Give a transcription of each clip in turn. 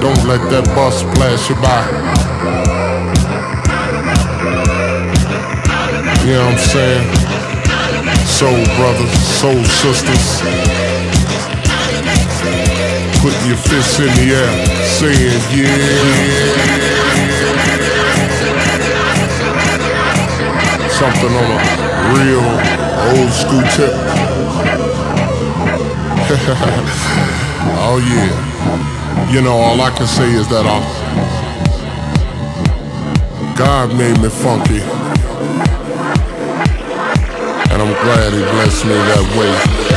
Don't let that bus pass you by. You know what I'm saying? Soul brothers, soul sisters. Putting your fists in the air, saying yeah. Something on a real old school tip. oh yeah. You know, all I can say is that I, God made me funky. And I'm glad he blessed me that way.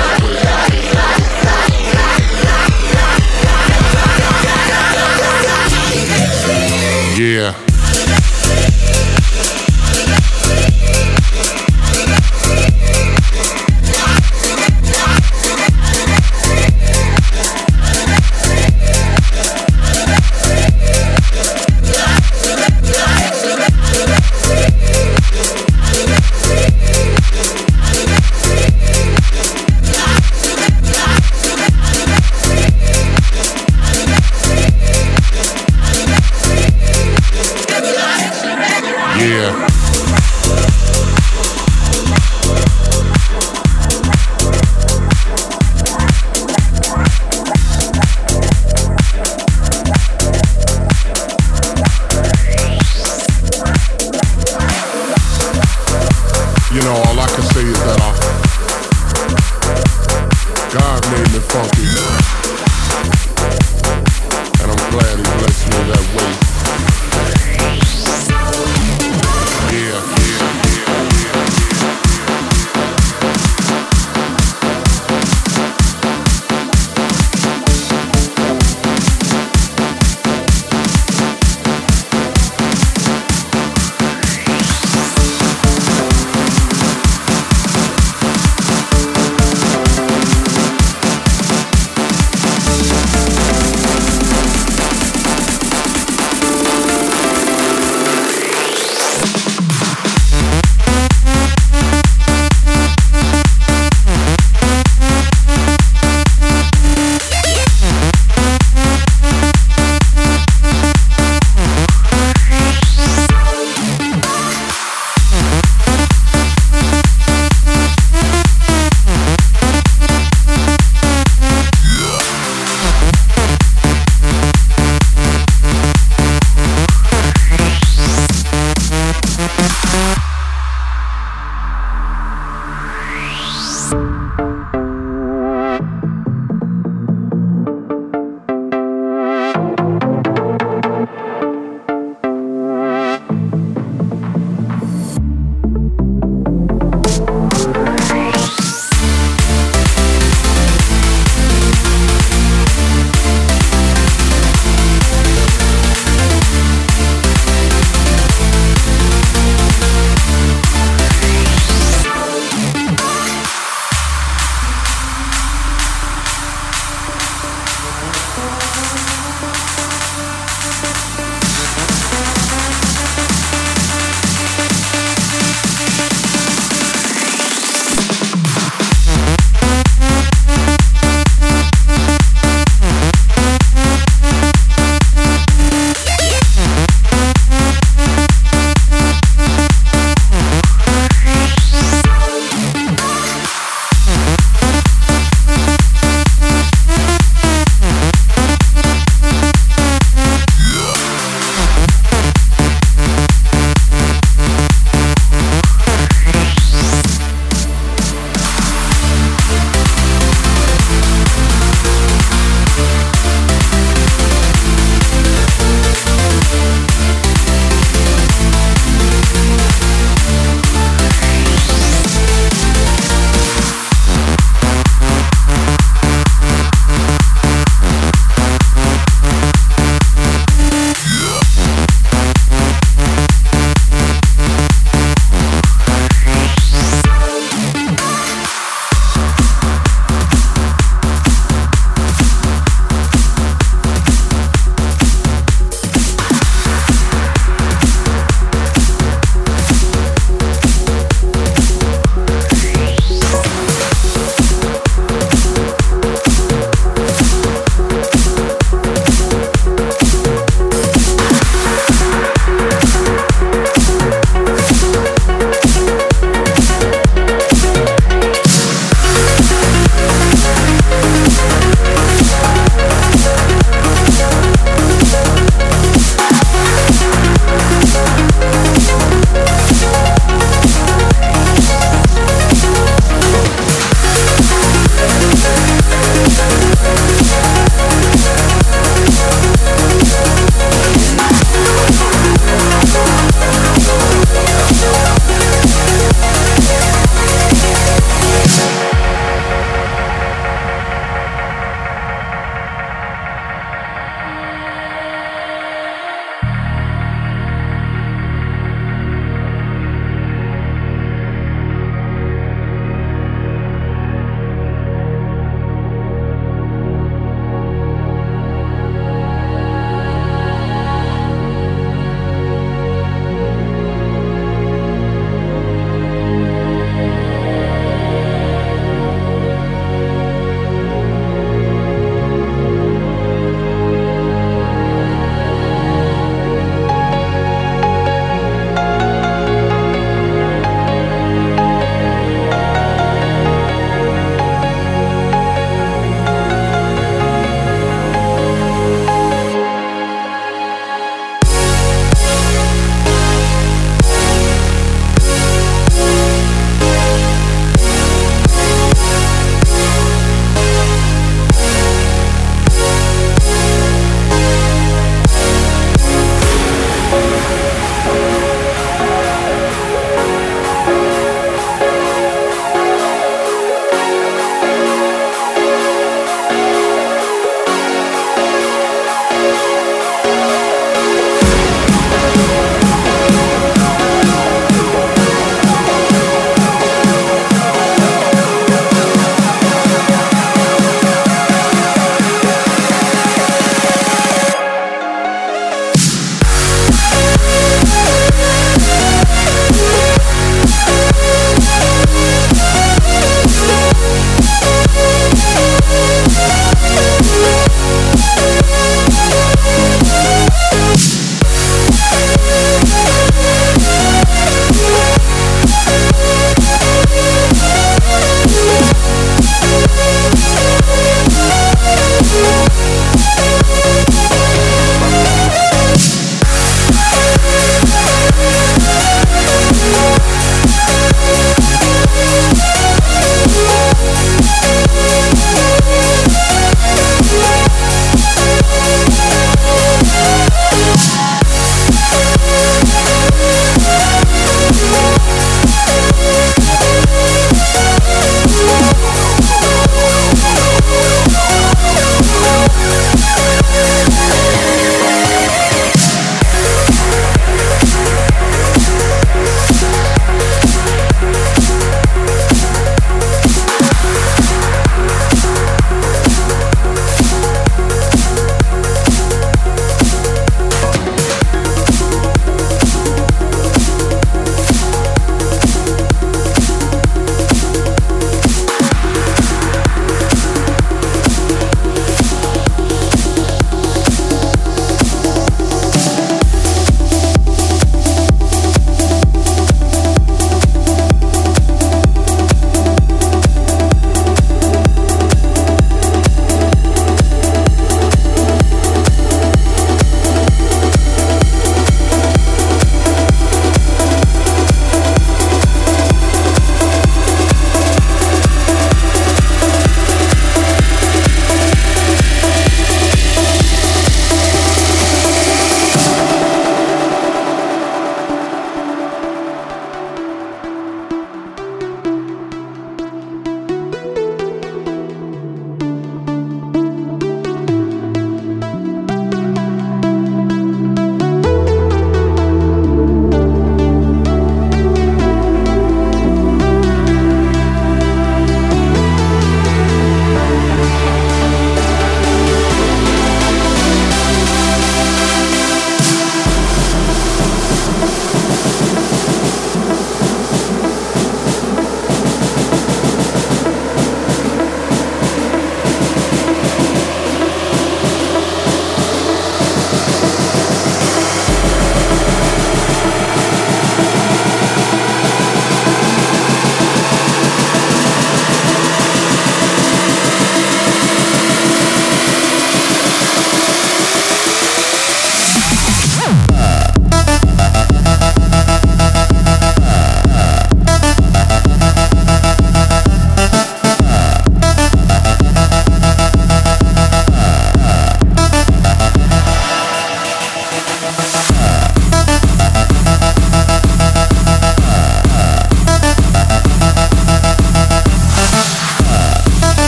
Yeah.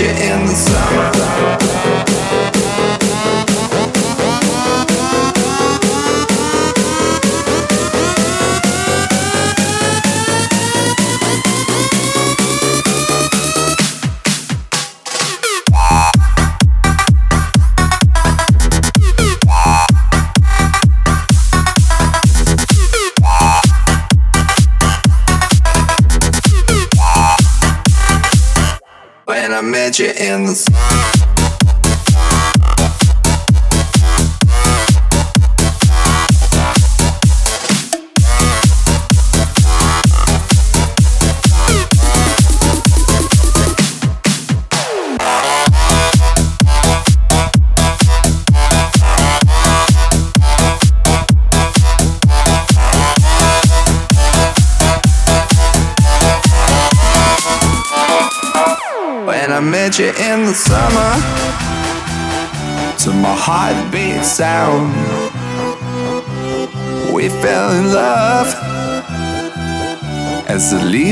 you in the summer. You in the summer.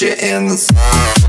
You in the summer.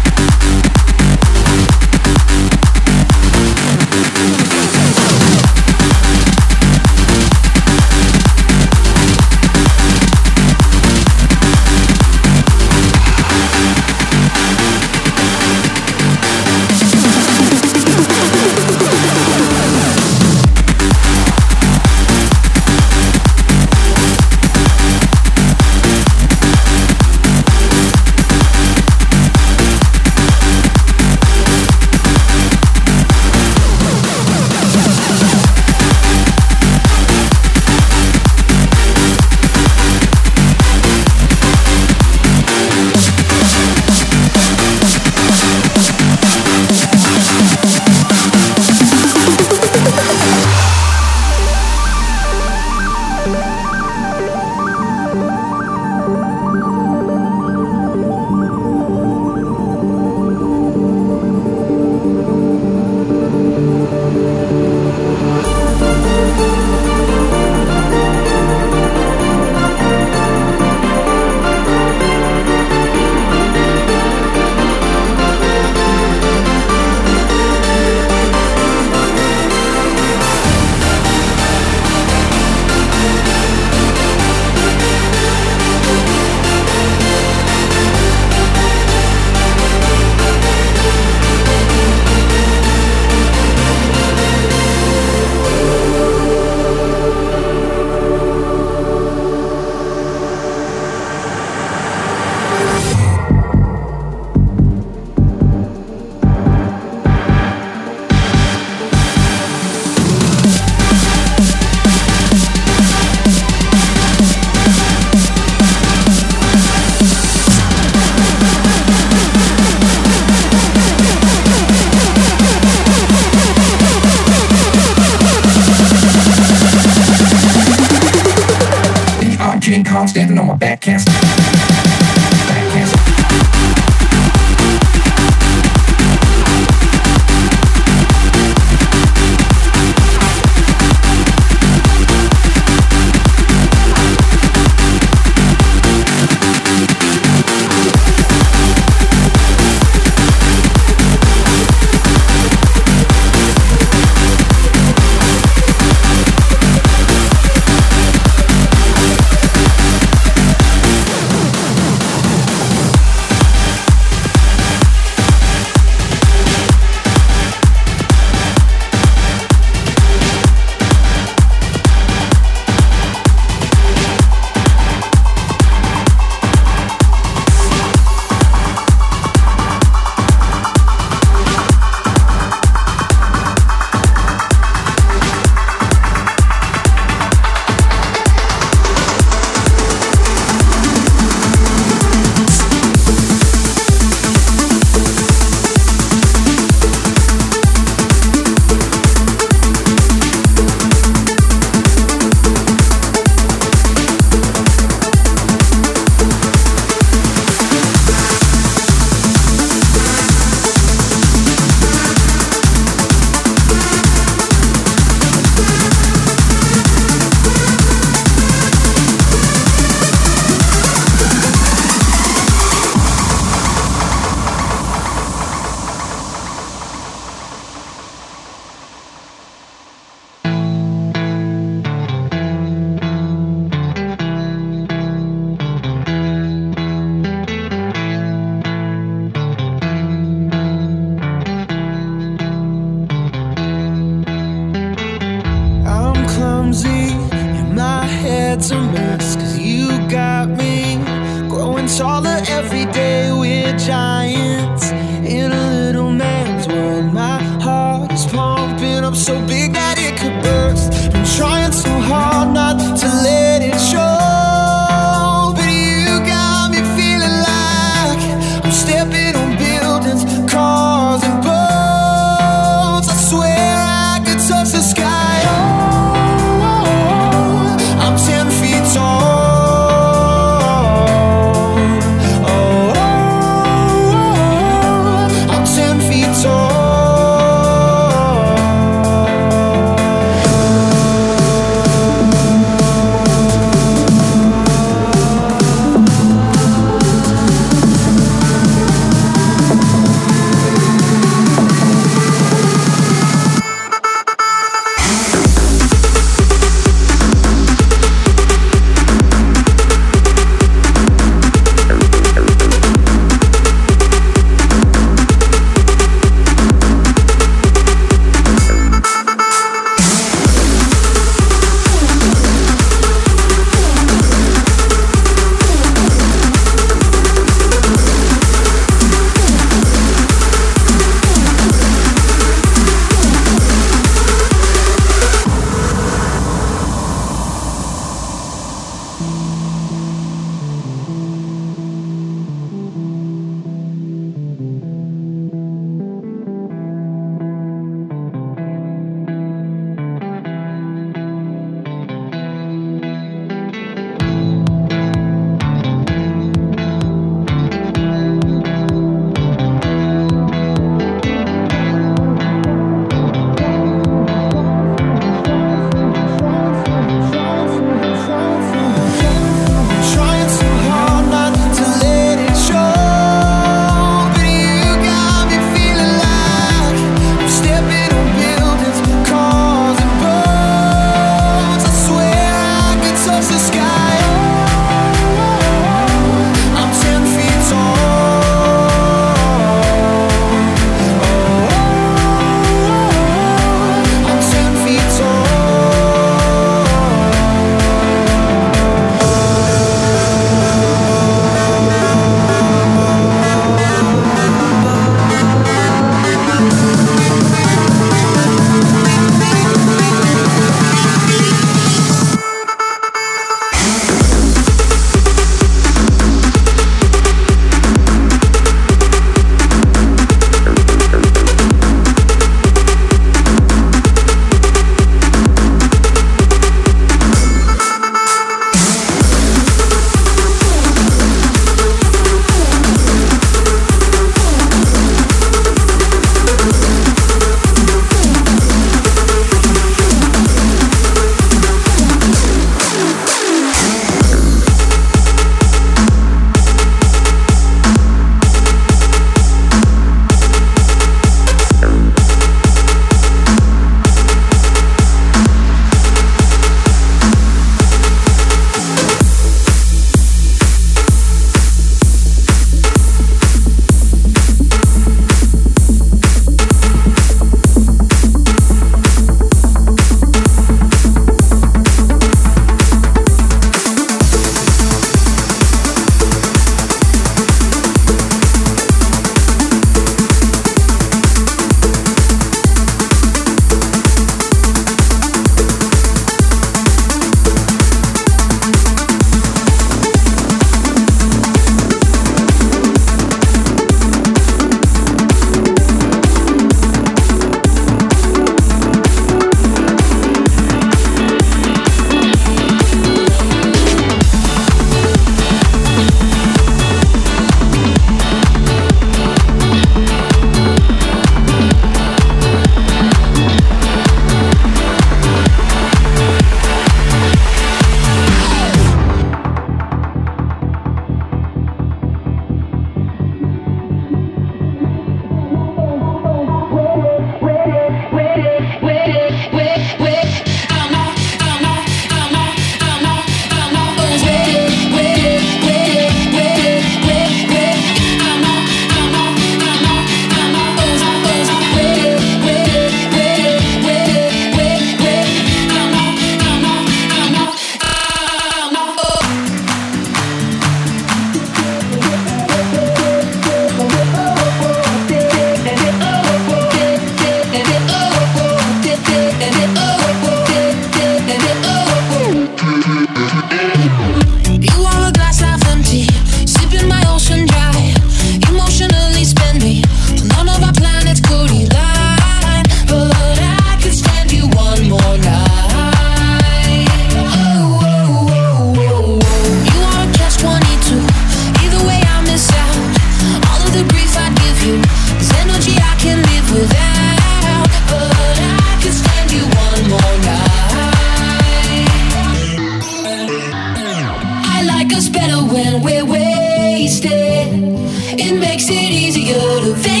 It makes it easier to fade.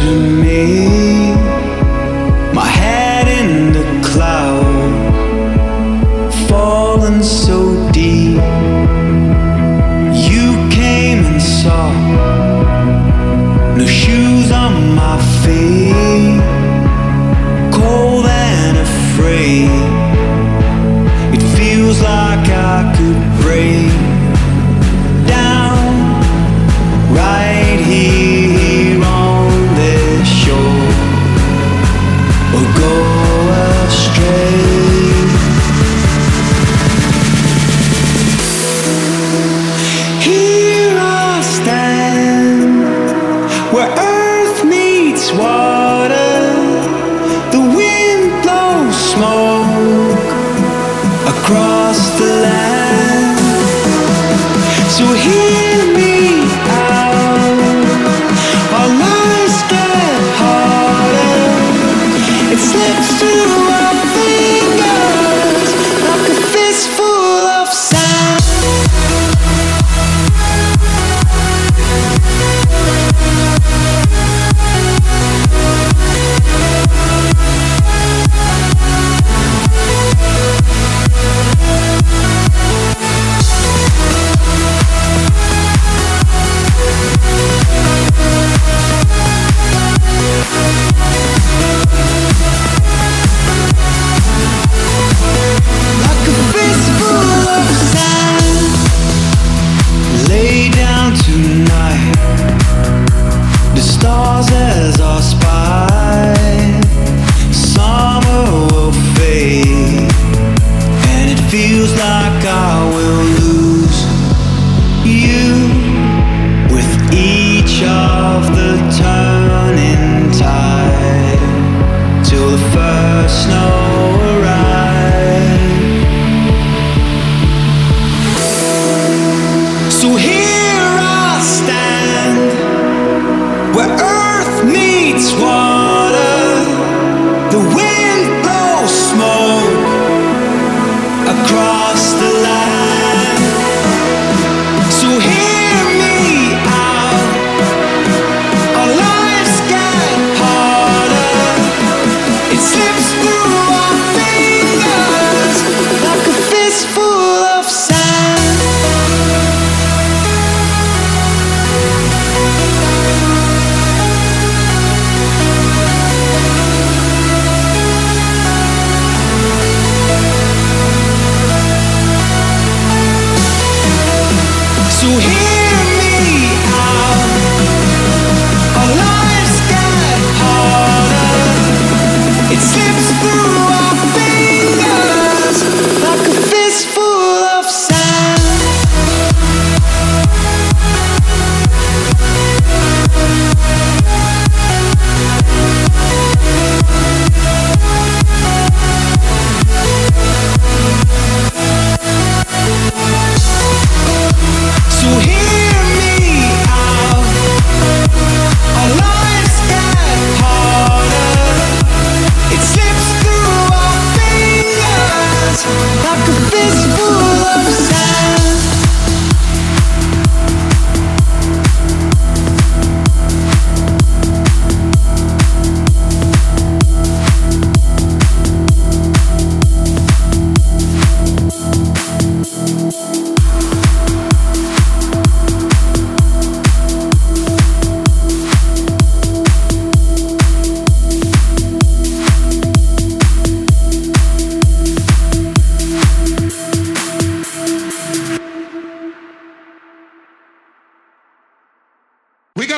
to me.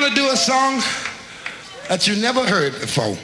Going to do a song that you never heard before.